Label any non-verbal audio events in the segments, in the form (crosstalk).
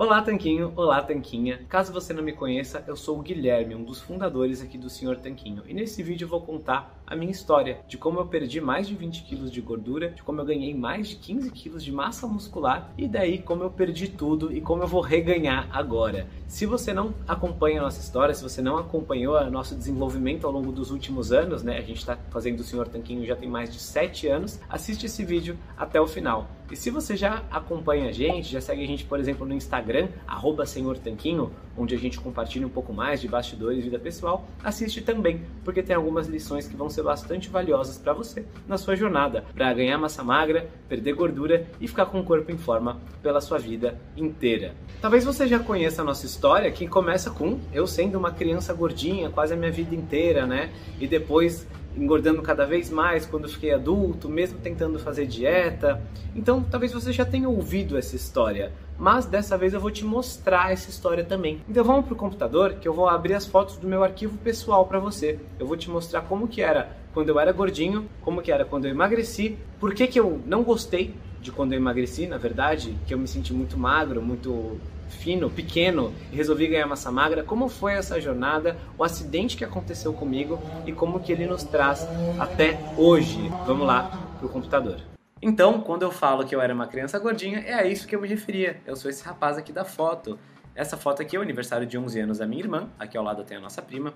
Olá, Tanquinho! Olá, Tanquinha! Caso você não me conheça, eu sou o Guilherme, um dos fundadores aqui do Senhor Tanquinho, e nesse vídeo eu vou contar a minha história de como eu perdi mais de 20 quilos de gordura, de como eu ganhei mais de 15 quilos de massa muscular e daí como eu perdi tudo e como eu vou reganhar agora. Se você não acompanha a nossa história, se você não acompanhou o nosso desenvolvimento ao longo dos últimos anos, né? A gente está fazendo o Senhor Tanquinho já tem mais de 7 anos, assiste esse vídeo até o final. E se você já acompanha a gente, já segue a gente, por exemplo, no Instagram, arroba Senhor Tanquinho, onde a gente compartilha um pouco mais de bastidores e vida pessoal, assiste também, porque tem algumas lições que vão ser bastante valiosas para você na sua jornada, para ganhar massa magra, perder gordura e ficar com o corpo em forma pela sua vida inteira. Talvez você já conheça a nossa história, que começa com eu sendo uma criança gordinha quase a minha vida inteira, né? E depois engordando cada vez mais quando fiquei adulto, mesmo tentando fazer dieta. Então, talvez você já tenha ouvido essa história, mas dessa vez eu vou te mostrar essa história também. Então, vamos pro computador que eu vou abrir as fotos do meu arquivo pessoal para você. Eu vou te mostrar como que era quando eu era gordinho, como que era quando eu emagreci, por que que eu não gostei de quando eu emagreci, na verdade, que eu me senti muito magro, muito fino, pequeno e resolvi ganhar massa magra. Como foi essa jornada, o acidente que aconteceu comigo e como que ele nos traz até hoje. Vamos lá pro computador. Então, quando eu falo que eu era uma criança gordinha, é a isso que eu me referia. Eu sou esse rapaz aqui da foto. Essa foto aqui é o aniversário de 11 anos da minha irmã, aqui ao lado tem a nossa prima.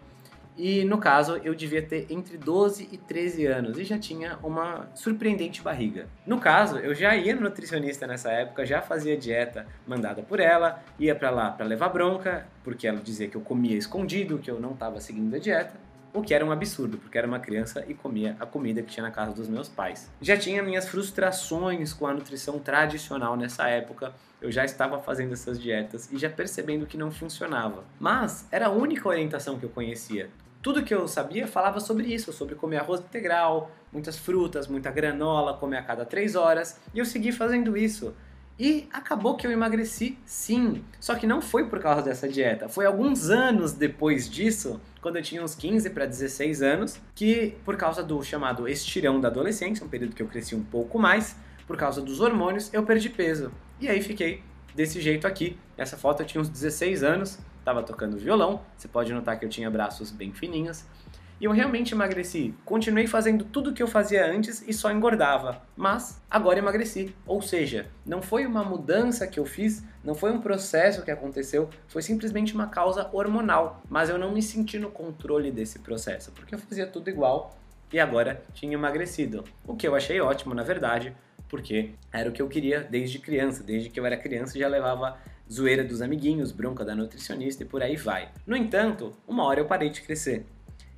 E no caso, eu devia ter entre 12 e 13 anos e já tinha uma surpreendente barriga. No caso, eu já ia no nutricionista nessa época, já fazia dieta mandada por ela, ia para lá para levar bronca, porque ela dizia que eu comia escondido, que eu não estava seguindo a dieta. O que era um absurdo, porque era uma criança e comia a comida que tinha na casa dos meus pais. Já tinha minhas frustrações com a nutrição tradicional nessa época, eu já estava fazendo essas dietas e já percebendo que não funcionava. Mas era a única orientação que eu conhecia. Tudo que eu sabia falava sobre isso, sobre comer arroz integral, muitas frutas, muita granola, comer a cada três horas, e eu segui fazendo isso. E acabou que eu emagreci, sim. Só que não foi por causa dessa dieta. Foi alguns anos depois disso, quando eu tinha uns 15 para 16 anos, que por causa do chamado estirão da adolescência, um período que eu cresci um pouco mais, por causa dos hormônios, eu perdi peso. E aí fiquei desse jeito aqui. Nessa foto eu tinha uns 16 anos, estava tocando violão, você pode notar que eu tinha braços bem fininhos. E eu realmente emagreci. Continuei fazendo tudo o que eu fazia antes e só engordava. Mas agora emagreci. Ou seja, não foi uma mudança que eu fiz, não foi um processo que aconteceu, foi simplesmente uma causa hormonal. Mas eu não me senti no controle desse processo, porque eu fazia tudo igual e agora tinha emagrecido. O que eu achei ótimo, na verdade, porque era o que eu queria desde criança. Desde que eu era criança já levava zoeira dos amiguinhos, bronca da nutricionista e por aí vai. No entanto, uma hora eu parei de crescer.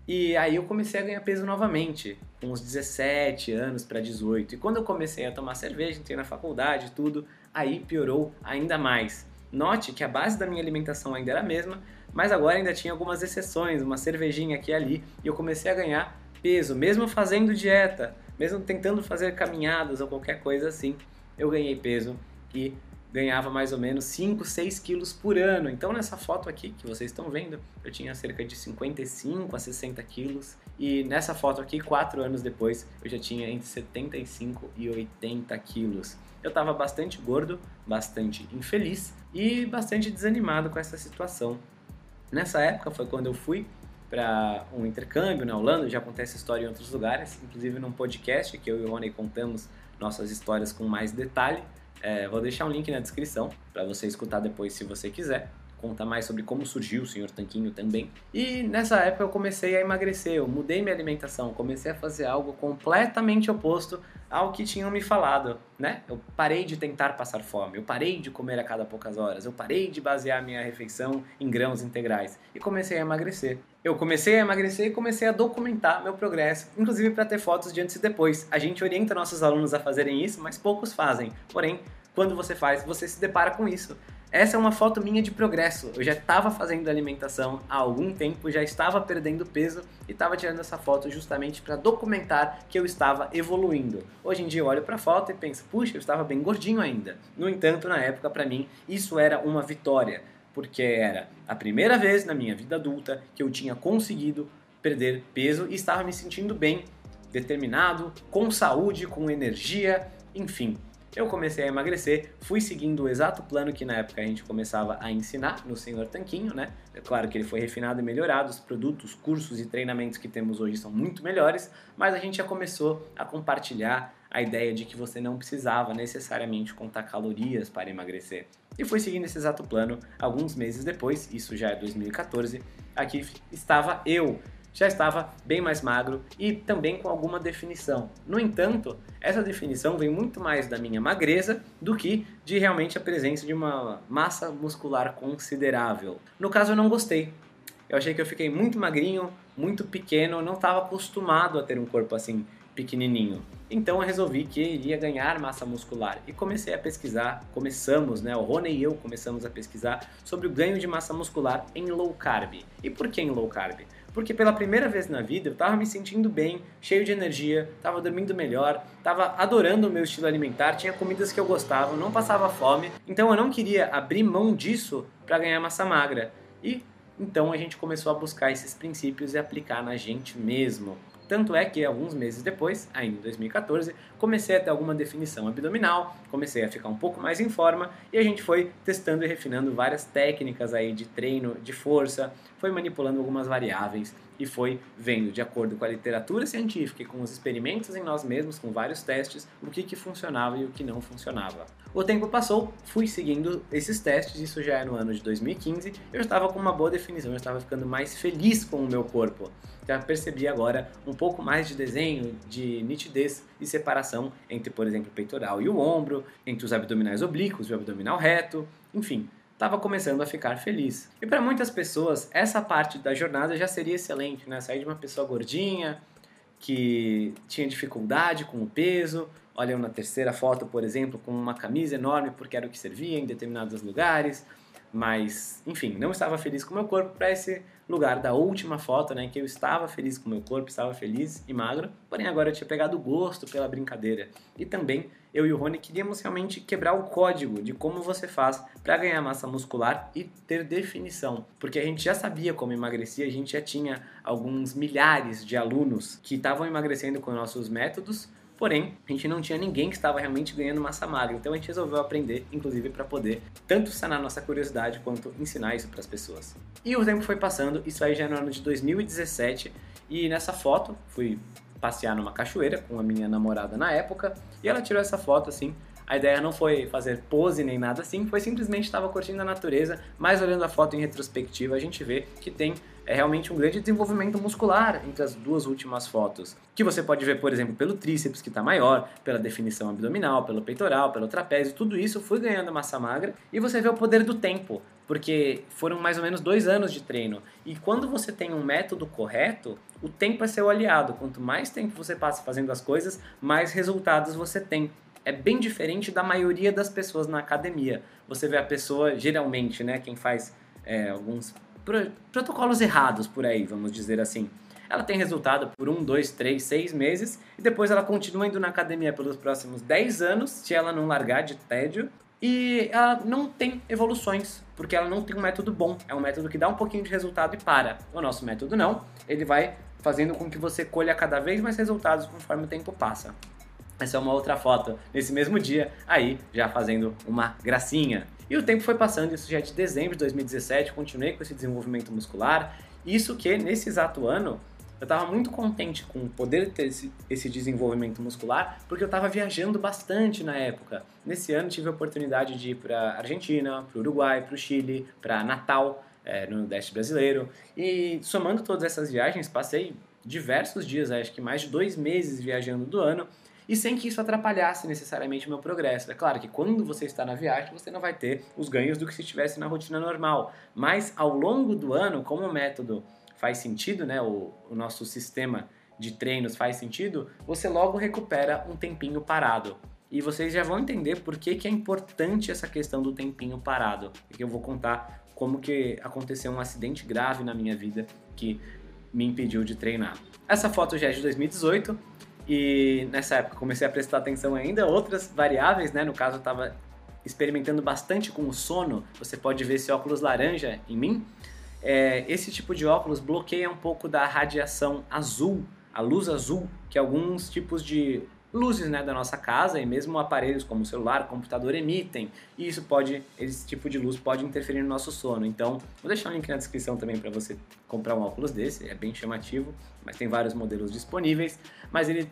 E aí eu comecei a ganhar peso novamente, com uns 17 anos para 18. E quando eu comecei a tomar cerveja, entrei na faculdade, tudo, aí piorou ainda mais. Note que a base da minha alimentação ainda era a mesma, mas agora ainda tinha algumas exceções, uma cervejinha aqui e ali, e eu comecei a ganhar peso, mesmo fazendo dieta, mesmo tentando fazer caminhadas ou qualquer coisa assim, eu ganhei peso e ganhava mais ou menos 5, 6 quilos por ano. Então nessa foto aqui que vocês estão vendo, eu tinha cerca de 55 a 60 quilos. E nessa foto aqui, 4 anos depois, eu já tinha entre 75 e 80 quilos. Eu estava bastante gordo, bastante infeliz e bastante desanimado com essa situação. Nessa época foi quando eu fui para um intercâmbio na Holanda, já acontece essa história em outros lugares, inclusive num podcast que eu e o Rony contamos nossas histórias com mais detalhe. É, vou deixar um link na descrição para você escutar depois se você quiser. Conta mais sobre como surgiu o Senhor Tanquinho também. E nessa época eu comecei a emagrecer, eu mudei minha alimentação, comecei a fazer algo completamente oposto ao que tinham me falado, né? Eu parei de tentar passar fome, eu parei de comer a cada poucas horas, eu parei de basear minha refeição em grãos integrais e comecei a emagrecer. Eu comecei a emagrecer e comecei a documentar meu progresso, inclusive para ter fotos de antes e depois. A gente orienta nossos alunos a fazerem isso, mas poucos fazem. Porém, quando você faz, você se depara com isso. Essa é uma foto minha de progresso. Eu já estava fazendo alimentação há algum tempo, já estava perdendo peso e estava tirando essa foto justamente para documentar que eu estava evoluindo. Hoje em dia eu olho para a foto e penso, puxa, eu estava bem gordinho ainda. No entanto, na época para mim isso era uma vitória, porque era a primeira vez na minha vida adulta que eu tinha conseguido perder peso e estava me sentindo bem, determinado, com saúde, com energia, enfim, eu comecei a emagrecer, fui seguindo o exato plano que na época a gente começava a ensinar no Senhor Tanquinho, né? É claro que ele foi refinado e melhorado, os produtos, cursos e treinamentos que temos hoje são muito melhores, mas a gente já começou a compartilhar a ideia de que você não precisava necessariamente contar calorias para emagrecer. E fui seguindo esse exato plano alguns meses depois, isso já é 2014, aqui estava eu já estava bem mais magro e também com alguma definição. No entanto, essa definição vem muito mais da minha magreza do que de realmente a presença de uma massa muscular considerável. No caso, eu não gostei. Eu achei que eu fiquei muito magrinho, muito pequeno, não estava acostumado a ter um corpo assim pequenininho. Então eu resolvi que iria ganhar massa muscular e comecei a pesquisar, começamos, né, o Rony e eu começamos a pesquisar sobre o ganho de massa muscular em low carb. E por que em low carb? Porque pela primeira vez na vida eu estava me sentindo bem, cheio de energia, estava dormindo melhor, estava adorando o meu estilo alimentar, tinha comidas que eu gostava, não passava fome, então eu não queria abrir mão disso para ganhar massa magra. E então a gente começou a buscar esses princípios e aplicar na gente mesmo. Tanto é que alguns meses depois, ainda em 2014, comecei a ter alguma definição abdominal, comecei a ficar um pouco mais em forma e a gente foi testando e refinando várias técnicas aí de treino, de força, foi manipulando algumas variáveis e foi vendo, de acordo com a literatura científica e com os experimentos em nós mesmos, com vários testes, o que, que funcionava e o que não funcionava. O tempo passou, fui seguindo esses testes, isso já é no ano de 2015, eu estava com uma boa definição, eu estava ficando mais feliz com o meu corpo. Já percebi agora um pouco mais de desenho, de nitidez e separação entre, por exemplo, o peitoral e o ombro, entre os abdominais oblíquos e o abdominal reto, enfim, estava começando a ficar feliz. E para muitas pessoas, essa parte da jornada já seria excelente, né? Sair de uma pessoa gordinha, que tinha dificuldade com o peso, olham na terceira foto, por exemplo, com uma camisa enorme porque era o que servia em determinados lugares, mas, enfim, não estava feliz com o meu corpo para esse lugar da última foto, né, que eu estava feliz com o meu corpo, estava feliz e magro, porém agora eu tinha pegado gosto pela brincadeira. E também eu e o Rony queríamos realmente quebrar o código de como você faz para ganhar massa muscular e ter definição, porque a gente já sabia como emagrecer, a gente já tinha alguns milhares de alunos que estavam emagrecendo com nossos métodos, Porém, a gente não tinha ninguém que estava realmente ganhando massa magra, então a gente resolveu aprender, inclusive para poder tanto sanar nossa curiosidade quanto ensinar isso para as pessoas. E o tempo foi passando, isso aí já no ano de 2017, e nessa foto fui passear numa cachoeira com a minha namorada na época, e ela tirou essa foto assim. A ideia não foi fazer pose nem nada assim, foi simplesmente estava curtindo a natureza, mas olhando a foto em retrospectiva a gente vê que tem é realmente um grande desenvolvimento muscular entre as duas últimas fotos. Que você pode ver, por exemplo, pelo tríceps, que está maior, pela definição abdominal, pelo peitoral, pelo trapézio, tudo isso foi ganhando massa magra. E você vê o poder do tempo, porque foram mais ou menos dois anos de treino. E quando você tem um método correto, o tempo é seu aliado. Quanto mais tempo você passa fazendo as coisas, mais resultados você tem é bem diferente da maioria das pessoas na academia. Você vê a pessoa, geralmente, né, quem faz é, alguns protocolos errados por aí, vamos dizer assim. Ela tem resultado por um, dois, três, seis meses e depois ela continua indo na academia pelos próximos 10 anos, se ela não largar de tédio. E ela não tem evoluções, porque ela não tem um método bom. É um método que dá um pouquinho de resultado e para. O nosso método não. Ele vai fazendo com que você colha cada vez mais resultados conforme o tempo passa. Essa é uma outra foto nesse mesmo dia, aí já fazendo uma gracinha. E o tempo foi passando, isso já é de dezembro de 2017, continuei com esse desenvolvimento muscular. Isso que nesse exato ano eu estava muito contente com poder ter esse, esse desenvolvimento muscular, porque eu estava viajando bastante na época. Nesse ano tive a oportunidade de ir para Argentina, para Uruguai, para o Chile, para Natal, é, no Nordeste brasileiro. E somando todas essas viagens, passei diversos dias, acho que mais de dois meses viajando do ano e sem que isso atrapalhasse necessariamente o meu progresso. É claro que quando você está na viagem, você não vai ter os ganhos do que se estivesse na rotina normal, mas ao longo do ano, como o método faz sentido, né, o, o nosso sistema de treinos faz sentido, você logo recupera um tempinho parado. E vocês já vão entender por que, que é importante essa questão do tempinho parado. E que eu vou contar como que aconteceu um acidente grave na minha vida que me impediu de treinar. Essa foto já é de 2018 e nessa época comecei a prestar atenção ainda outras variáveis, né? No caso eu estava experimentando bastante com o sono. Você pode ver esse óculos laranja em mim. É, esse tipo de óculos bloqueia um pouco da radiação azul, a luz azul que alguns tipos de luzes né, da nossa casa e mesmo aparelhos como celular, computador emitem. E isso pode, esse tipo de luz pode interferir no nosso sono. Então, vou deixar um link na descrição também para você comprar um óculos desse, é bem chamativo, mas tem vários modelos disponíveis. Mas ele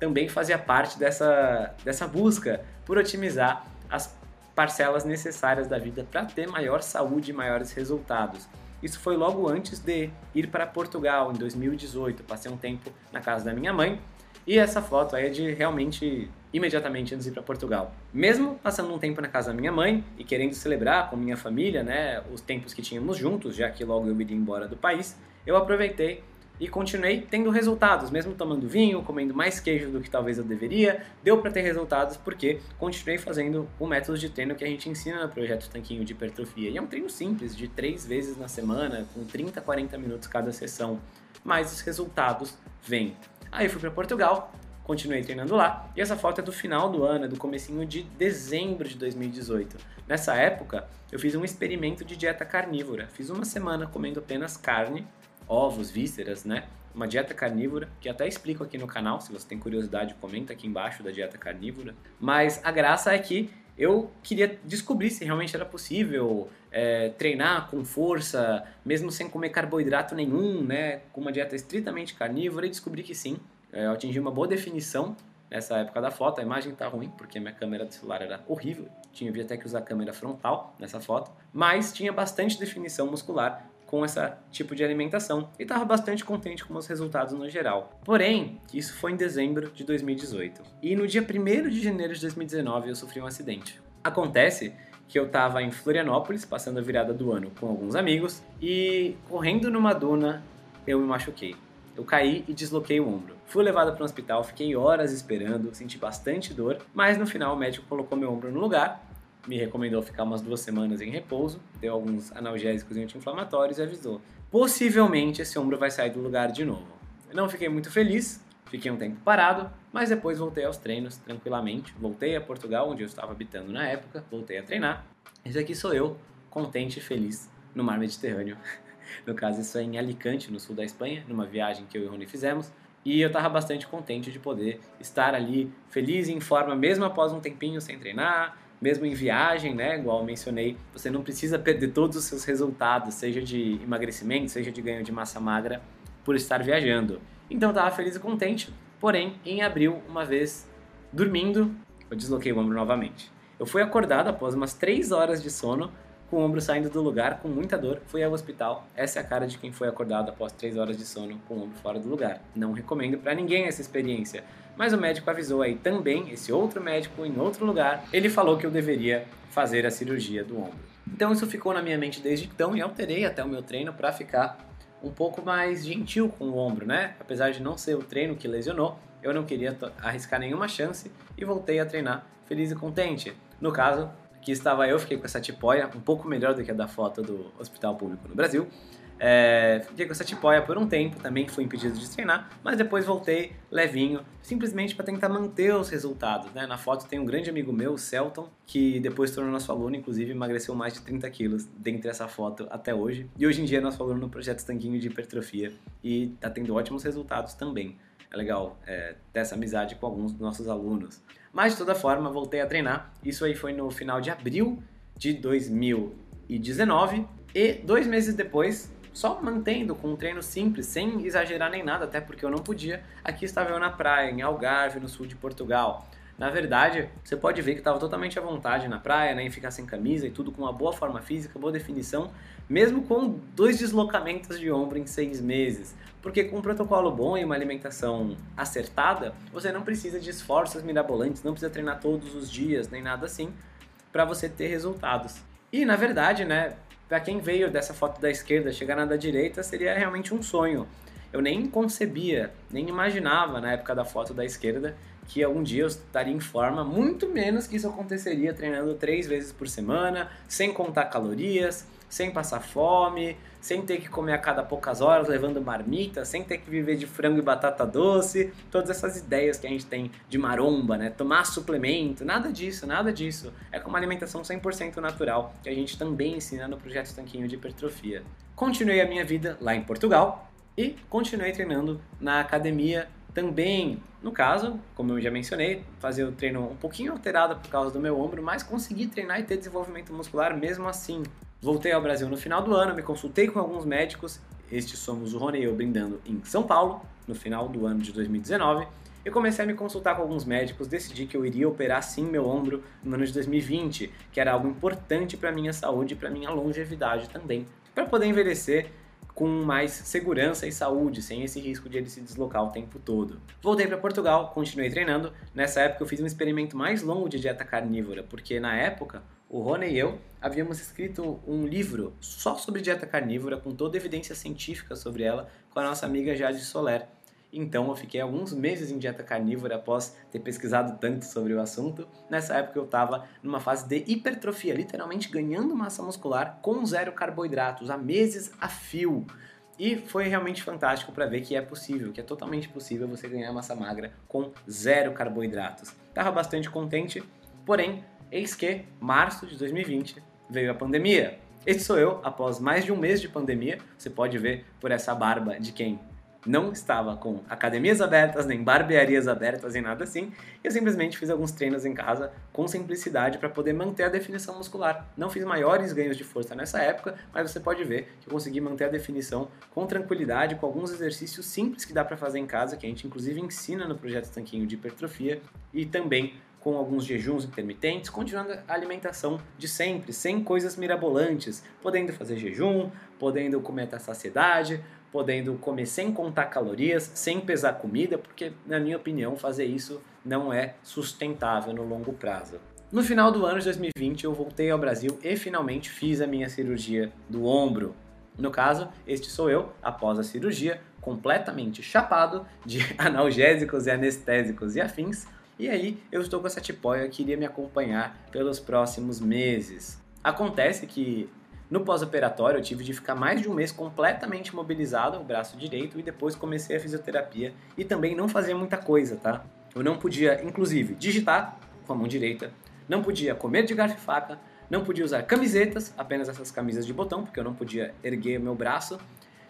também fazia parte dessa, dessa busca por otimizar as parcelas necessárias da vida para ter maior saúde e maiores resultados. Isso foi logo antes de ir para Portugal, em 2018. Passei um tempo na casa da minha mãe e essa foto aí é de realmente imediatamente antes de ir para Portugal. Mesmo passando um tempo na casa da minha mãe e querendo celebrar com minha família, né, os tempos que tínhamos juntos, já que logo eu iria embora do país, eu aproveitei e continuei tendo resultados, mesmo tomando vinho, comendo mais queijo do que talvez eu deveria, deu para ter resultados porque continuei fazendo o método de treino que a gente ensina no projeto Tanquinho de Hipertrofia. E é um treino simples, de três vezes na semana, com 30, 40 minutos cada sessão, mas os resultados vêm. Aí fui para Portugal, continuei treinando lá, e essa foto é do final do ano, é do comecinho de dezembro de 2018. Nessa época, eu fiz um experimento de dieta carnívora. Fiz uma semana comendo apenas carne, ovos, vísceras, né? Uma dieta carnívora, que até explico aqui no canal, se você tem curiosidade, comenta aqui embaixo da dieta carnívora. Mas a graça é que eu queria descobrir se realmente era possível é, treinar com força, mesmo sem comer carboidrato nenhum, né? Com uma dieta estritamente carnívora e descobri que sim. É, eu atingi uma boa definição nessa época da foto. A imagem tá ruim porque minha câmera do celular era horrível. Tinha até que usar a câmera frontal nessa foto, mas tinha bastante definição muscular com esse tipo de alimentação e estava bastante contente com os resultados no geral. Porém, isso foi em dezembro de 2018 e no dia 1 de janeiro de 2019 eu sofri um acidente. Acontece que eu estava em Florianópolis, passando a virada do ano com alguns amigos e correndo numa duna eu me machuquei. Eu caí e desloquei o ombro. Fui levado para um hospital, fiquei horas esperando, senti bastante dor, mas no final o médico colocou meu ombro no lugar me recomendou ficar umas duas semanas em repouso, deu alguns analgésicos e anti-inflamatórios e avisou: possivelmente esse ombro vai sair do lugar de novo. Não fiquei muito feliz, fiquei um tempo parado, mas depois voltei aos treinos tranquilamente. Voltei a Portugal, onde eu estava habitando na época, voltei a treinar. Esse aqui sou eu, contente e feliz no mar Mediterrâneo. (laughs) no caso, isso é em Alicante, no sul da Espanha, numa viagem que eu e o Rony fizemos. E eu estava bastante contente de poder estar ali, feliz e em forma, mesmo após um tempinho sem treinar, mesmo em viagem, né, igual mencionei, você não precisa perder todos os seus resultados, seja de emagrecimento, seja de ganho de massa magra, por estar viajando. Então estava feliz e contente, porém, em abril, uma vez dormindo, eu desloquei o ombro novamente. Eu fui acordado após umas 3 horas de sono, com o ombro saindo do lugar, com muita dor, fui ao hospital. Essa é a cara de quem foi acordado após 3 horas de sono com o ombro fora do lugar. Não recomendo para ninguém essa experiência mas o médico avisou aí também, esse outro médico em outro lugar, ele falou que eu deveria fazer a cirurgia do ombro. Então isso ficou na minha mente desde então e alterei até o meu treino para ficar um pouco mais gentil com o ombro, né? Apesar de não ser o treino que lesionou, eu não queria arriscar nenhuma chance e voltei a treinar feliz e contente. No caso, aqui estava eu, fiquei com essa tipóia um pouco melhor do que a da foto do Hospital Público no Brasil, é, essa tipóia por um tempo, também fui impedido de treinar, mas depois voltei levinho, simplesmente para tentar manter os resultados. Né? Na foto tem um grande amigo meu, o Celton, que depois tornou nosso aluno, inclusive emagreceu mais de 30 quilos dentre essa foto até hoje. E hoje em dia é nosso aluno no projeto Tanquinho de Hipertrofia e está tendo ótimos resultados também. É legal é, ter essa amizade com alguns dos nossos alunos. Mas de toda forma, voltei a treinar. Isso aí foi no final de abril de 2019 e dois meses depois só mantendo com um treino simples, sem exagerar nem nada, até porque eu não podia. Aqui estava eu na praia, em Algarve, no sul de Portugal. Na verdade, você pode ver que estava totalmente à vontade na praia, né, em ficar sem camisa e tudo com uma boa forma física, boa definição, mesmo com dois deslocamentos de ombro em seis meses. Porque com um protocolo bom e uma alimentação acertada, você não precisa de esforços mirabolantes, não precisa treinar todos os dias, nem nada assim, para você ter resultados. E na verdade, né, para quem veio dessa foto da esquerda chegar na da direita, seria realmente um sonho. Eu nem concebia, nem imaginava na época da foto da esquerda que algum dia eu estaria em forma, muito menos que isso aconteceria treinando três vezes por semana, sem contar calorias, sem passar fome, sem ter que comer a cada poucas horas, levando marmita, sem ter que viver de frango e batata doce, todas essas ideias que a gente tem de maromba, né? Tomar suplemento, nada disso, nada disso. É com uma alimentação 100% natural, que a gente também ensina no projeto Tanquinho de Hipertrofia. Continuei a minha vida lá em Portugal e continuei treinando na academia também, no caso, como eu já mencionei, fazer o treino um pouquinho alterado por causa do meu ombro, mas consegui treinar e ter desenvolvimento muscular mesmo assim. Voltei ao Brasil no final do ano, me consultei com alguns médicos, estes somos o Rony e eu brindando em São Paulo, no final do ano de 2019. Eu comecei a me consultar com alguns médicos, decidi que eu iria operar sim meu ombro no ano de 2020, que era algo importante para minha saúde e para minha longevidade também, para poder envelhecer com mais segurança e saúde, sem esse risco de ele se deslocar o tempo todo. Voltei para Portugal, continuei treinando. Nessa época eu fiz um experimento mais longo de dieta carnívora, porque na época o Rony e eu havíamos escrito um livro só sobre dieta carnívora, com toda evidência científica sobre ela, com a nossa amiga Jade Soler. Então eu fiquei alguns meses em dieta carnívora após ter pesquisado tanto sobre o assunto. Nessa época eu estava numa fase de hipertrofia, literalmente ganhando massa muscular com zero carboidratos, há meses a fio. E foi realmente fantástico para ver que é possível, que é totalmente possível você ganhar massa magra com zero carboidratos. Tava bastante contente, porém, eis que março de 2020 veio a pandemia. Esse sou eu, após mais de um mês de pandemia. Você pode ver por essa barba de quem não estava com academias abertas, nem barbearias abertas, nem nada assim. Eu simplesmente fiz alguns treinos em casa com simplicidade para poder manter a definição muscular. Não fiz maiores ganhos de força nessa época, mas você pode ver que eu consegui manter a definição com tranquilidade, com alguns exercícios simples que dá para fazer em casa, que a gente inclusive ensina no projeto Tanquinho de Hipertrofia e também com alguns jejuns intermitentes, continuando a alimentação de sempre, sem coisas mirabolantes, podendo fazer jejum, podendo comer até saciedade, podendo comer sem contar calorias, sem pesar comida, porque, na minha opinião, fazer isso não é sustentável no longo prazo. No final do ano de 2020, eu voltei ao Brasil e finalmente fiz a minha cirurgia do ombro. No caso, este sou eu, após a cirurgia, completamente chapado de (laughs) analgésicos e anestésicos e afins. E aí, eu estou com essa tipóia que iria me acompanhar pelos próximos meses. Acontece que no pós-operatório, eu tive de ficar mais de um mês completamente imobilizado o braço direito e depois comecei a fisioterapia e também não fazia muita coisa, tá? Eu não podia, inclusive, digitar com a mão direita, não podia comer de garfo e faca, não podia usar camisetas, apenas essas camisas de botão, porque eu não podia erguer meu braço.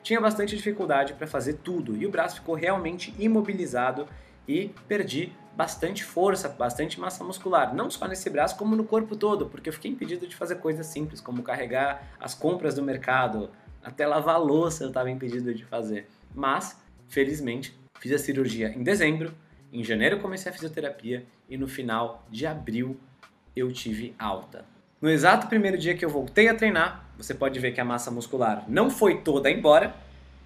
Tinha bastante dificuldade para fazer tudo e o braço ficou realmente imobilizado e perdi bastante força, bastante massa muscular, não só nesse braço como no corpo todo, porque eu fiquei impedido de fazer coisas simples, como carregar as compras do mercado, até lavar louça eu estava impedido de fazer. Mas, felizmente, fiz a cirurgia em dezembro, em janeiro comecei a fisioterapia e no final de abril eu tive alta. No exato primeiro dia que eu voltei a treinar, você pode ver que a massa muscular não foi toda embora,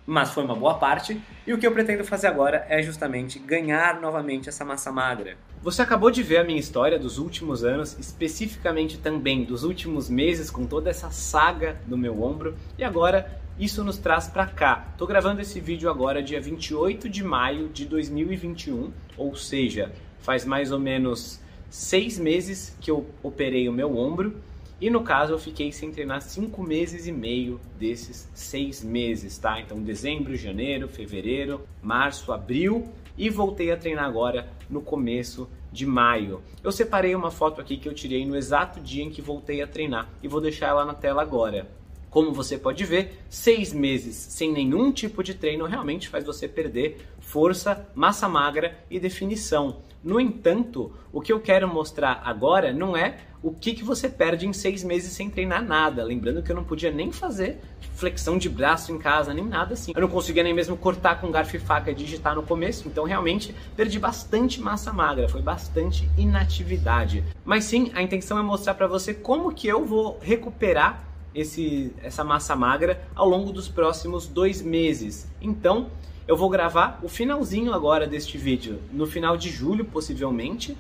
mas foi uma boa parte, e o que eu pretendo fazer agora é justamente ganhar novamente essa massa magra. Você acabou de ver a minha história dos últimos anos, especificamente também dos últimos meses com toda essa saga no meu ombro, e agora isso nos traz para cá. Tô gravando esse vídeo agora dia 28 de maio de 2021, ou seja, faz mais ou menos seis meses que eu operei o meu ombro e no caso eu fiquei sem treinar cinco meses e meio desses seis meses, tá? Então dezembro, janeiro, fevereiro, março, abril e voltei a treinar agora no começo de maio. Eu separei uma foto aqui que eu tirei no exato dia em que voltei a treinar e vou deixar ela na tela agora. Como você pode ver, seis meses sem nenhum tipo de treino realmente faz você perder força, massa magra e definição. No entanto, o que eu quero mostrar agora não é o que, que você perde em seis meses sem treinar nada. Lembrando que eu não podia nem fazer flexão de braço em casa, nem nada assim. Eu não conseguia nem mesmo cortar com garfo e faca e digitar no começo, então realmente perdi bastante massa magra, foi bastante inatividade. Mas sim, a intenção é mostrar para você como que eu vou recuperar esse, essa massa magra ao longo dos próximos dois meses. Então, eu vou gravar o finalzinho agora deste vídeo, no final de julho possivelmente,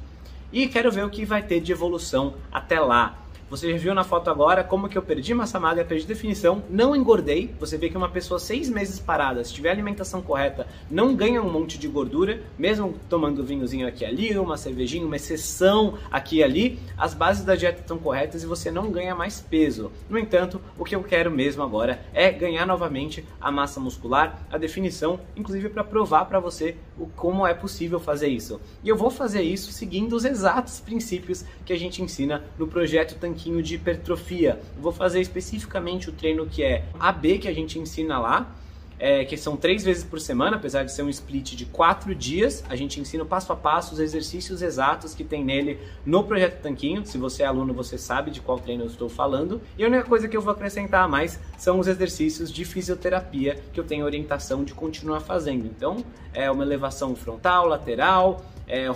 e quero ver o que vai ter de evolução até lá. Você já viu na foto agora como que eu perdi massa magra, perdi definição, não engordei. Você vê que uma pessoa seis meses parada, se tiver alimentação correta, não ganha um monte de gordura, mesmo tomando vinhozinho aqui ali, uma cervejinha, uma exceção aqui e ali, as bases da dieta estão corretas e você não ganha mais peso. No entanto, o que eu quero mesmo agora é ganhar novamente a massa muscular, a definição, inclusive para provar para você o como é possível fazer isso. E eu vou fazer isso seguindo os exatos princípios que a gente ensina no projeto Tanquinho pouquinho de hipertrofia. vou fazer especificamente o treino que é AB, que a gente ensina lá, é, que são três vezes por semana, apesar de ser um split de quatro dias. A gente ensina passo a passo os exercícios exatos que tem nele no Projeto Tanquinho. Se você é aluno, você sabe de qual treino eu estou falando. E a única coisa que eu vou acrescentar a mais são os exercícios de fisioterapia que eu tenho orientação de continuar fazendo. Então, é uma elevação frontal, lateral, é,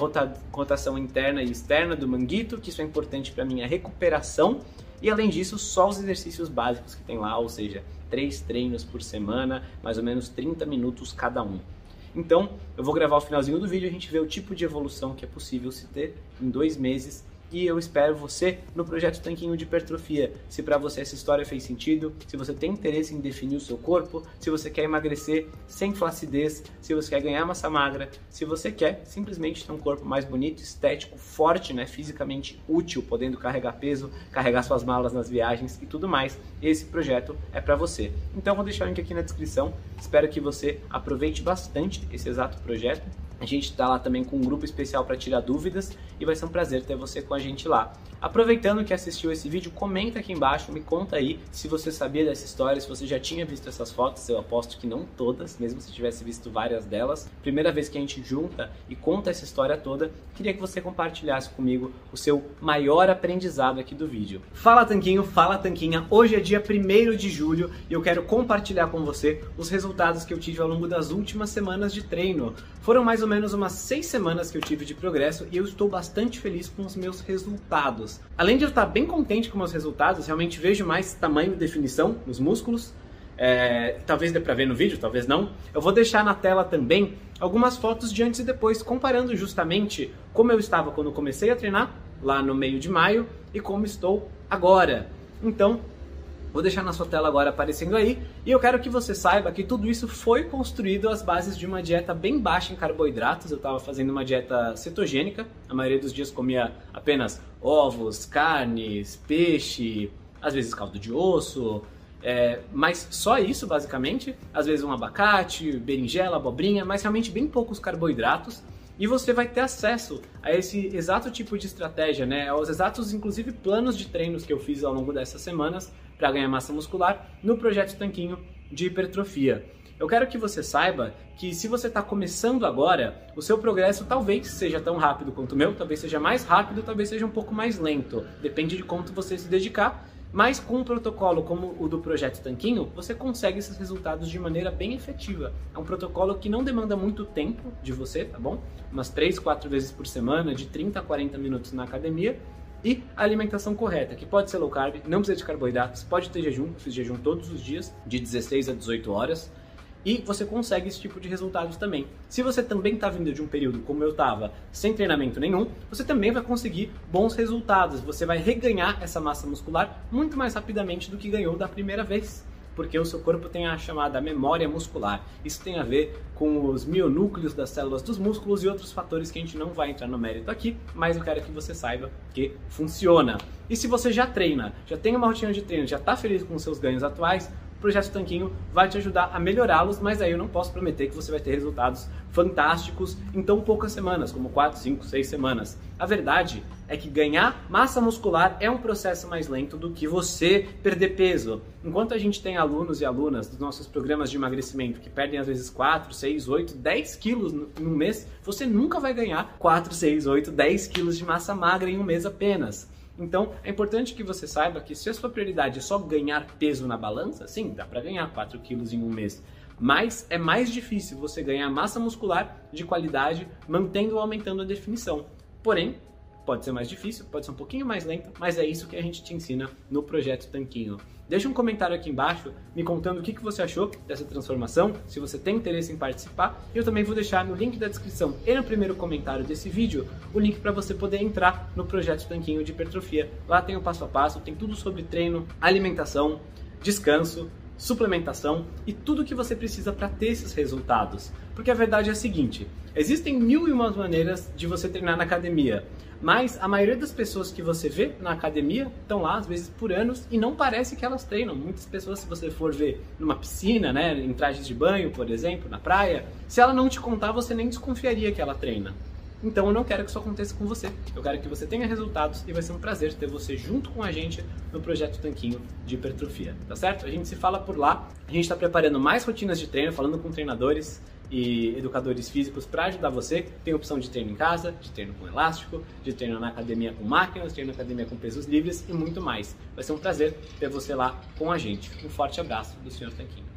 rotação interna e externa do manguito, que isso é importante para minha recuperação. E além disso, só os exercícios básicos que tem lá, ou seja, três treinos por semana, mais ou menos 30 minutos cada um. Então, eu vou gravar o finalzinho do vídeo e a gente vê o tipo de evolução que é possível se ter em dois meses e eu espero você no projeto Tanquinho de Hipertrofia. Se para você essa história fez sentido, se você tem interesse em definir o seu corpo, se você quer emagrecer sem flacidez, se você quer ganhar massa magra, se você quer simplesmente ter um corpo mais bonito, estético, forte, né, fisicamente útil, podendo carregar peso, carregar suas malas nas viagens e tudo mais, esse projeto é para você. Então vou deixar o link aqui na descrição. Espero que você aproveite bastante esse exato projeto a gente está lá também com um grupo especial para tirar dúvidas e vai ser um prazer ter você com a gente lá. Aproveitando que assistiu esse vídeo, comenta aqui embaixo, me conta aí se você sabia dessa história, se você já tinha visto essas fotos, eu aposto que não todas, mesmo se tivesse visto várias delas. Primeira vez que a gente junta e conta essa história toda, queria que você compartilhasse comigo o seu maior aprendizado aqui do vídeo. Fala Tanquinho, fala Tanquinha, hoje é dia 1 de julho e eu quero compartilhar com você os resultados que eu tive ao longo das últimas semanas de treino. Foram mais ou menos umas seis semanas que eu tive de progresso e eu estou bastante feliz com os meus resultados resultados. Além de eu estar bem contente com meus resultados, realmente vejo mais tamanho e definição nos músculos. É, talvez dê para ver no vídeo, talvez não. Eu vou deixar na tela também algumas fotos de antes e depois, comparando justamente como eu estava quando comecei a treinar, lá no meio de maio, e como estou agora. Então, Vou deixar na sua tela agora aparecendo aí. E eu quero que você saiba que tudo isso foi construído às bases de uma dieta bem baixa em carboidratos. Eu estava fazendo uma dieta cetogênica. A maioria dos dias comia apenas ovos, carnes, peixe, às vezes caldo de osso. É, mas só isso, basicamente. Às vezes um abacate, berinjela, abobrinha, mas realmente bem poucos carboidratos e você vai ter acesso a esse exato tipo de estratégia, né? Aos exatos, inclusive, planos de treinos que eu fiz ao longo dessas semanas para ganhar massa muscular no projeto Tanquinho de hipertrofia. Eu quero que você saiba que se você está começando agora, o seu progresso talvez seja tão rápido quanto o meu, talvez seja mais rápido, talvez seja um pouco mais lento. Depende de quanto você se dedicar mas com um protocolo como o do Projeto Tanquinho, você consegue esses resultados de maneira bem efetiva. É um protocolo que não demanda muito tempo de você, tá bom? Umas 3, 4 vezes por semana, de 30 a 40 minutos na academia. E a alimentação correta, que pode ser low carb, não precisa de carboidratos, pode ter jejum, eu fiz jejum todos os dias, de 16 a 18 horas e você consegue esse tipo de resultados também. Se você também está vindo de um período como eu estava, sem treinamento nenhum, você também vai conseguir bons resultados. Você vai reganhar essa massa muscular muito mais rapidamente do que ganhou da primeira vez porque o seu corpo tem a chamada memória muscular. Isso tem a ver com os mionúcleos das células dos músculos e outros fatores que a gente não vai entrar no mérito aqui, mas eu quero que você saiba que funciona. E se você já treina, já tem uma rotina de treino, já está feliz com os seus ganhos atuais, Projeto Tanquinho vai te ajudar a melhorá-los, mas aí eu não posso prometer que você vai ter resultados fantásticos em tão poucas semanas, como 4, 5, 6 semanas. A verdade é que ganhar massa muscular é um processo mais lento do que você perder peso. Enquanto a gente tem alunos e alunas dos nossos programas de emagrecimento que perdem às vezes 4, 6, 8, 10 quilos em um mês, você nunca vai ganhar 4, 6, 8, 10 quilos de massa magra em um mês apenas. Então, é importante que você saiba que se a sua prioridade é só ganhar peso na balança, sim, dá para ganhar 4 quilos em um mês. Mas é mais difícil você ganhar massa muscular de qualidade mantendo ou aumentando a definição. Porém, pode ser mais difícil, pode ser um pouquinho mais lento, mas é isso que a gente te ensina no projeto Tanquinho. Deixa um comentário aqui embaixo me contando o que você achou dessa transformação, se você tem interesse em participar. Eu também vou deixar no link da descrição e no primeiro comentário desse vídeo o link para você poder entrar no projeto Tanquinho de Hipertrofia. Lá tem o passo a passo, tem tudo sobre treino, alimentação, descanso, suplementação e tudo o que você precisa para ter esses resultados. Porque a verdade é a seguinte: existem mil e umas maneiras de você treinar na academia. Mas a maioria das pessoas que você vê na academia estão lá, às vezes por anos, e não parece que elas treinam. Muitas pessoas, se você for ver numa piscina, né, em trajes de banho, por exemplo, na praia, se ela não te contar, você nem desconfiaria que ela treina. Então eu não quero que isso aconteça com você. Eu quero que você tenha resultados e vai ser um prazer ter você junto com a gente no projeto Tanquinho de hipertrofia, tá certo? A gente se fala por lá. A gente está preparando mais rotinas de treino, falando com treinadores e educadores físicos para ajudar você. Tem opção de treino em casa, de treino com elástico, de treino na academia com máquinas, treino na academia com pesos livres e muito mais. Vai ser um prazer ter você lá com a gente. Um forte abraço do Sr. Tanquinho.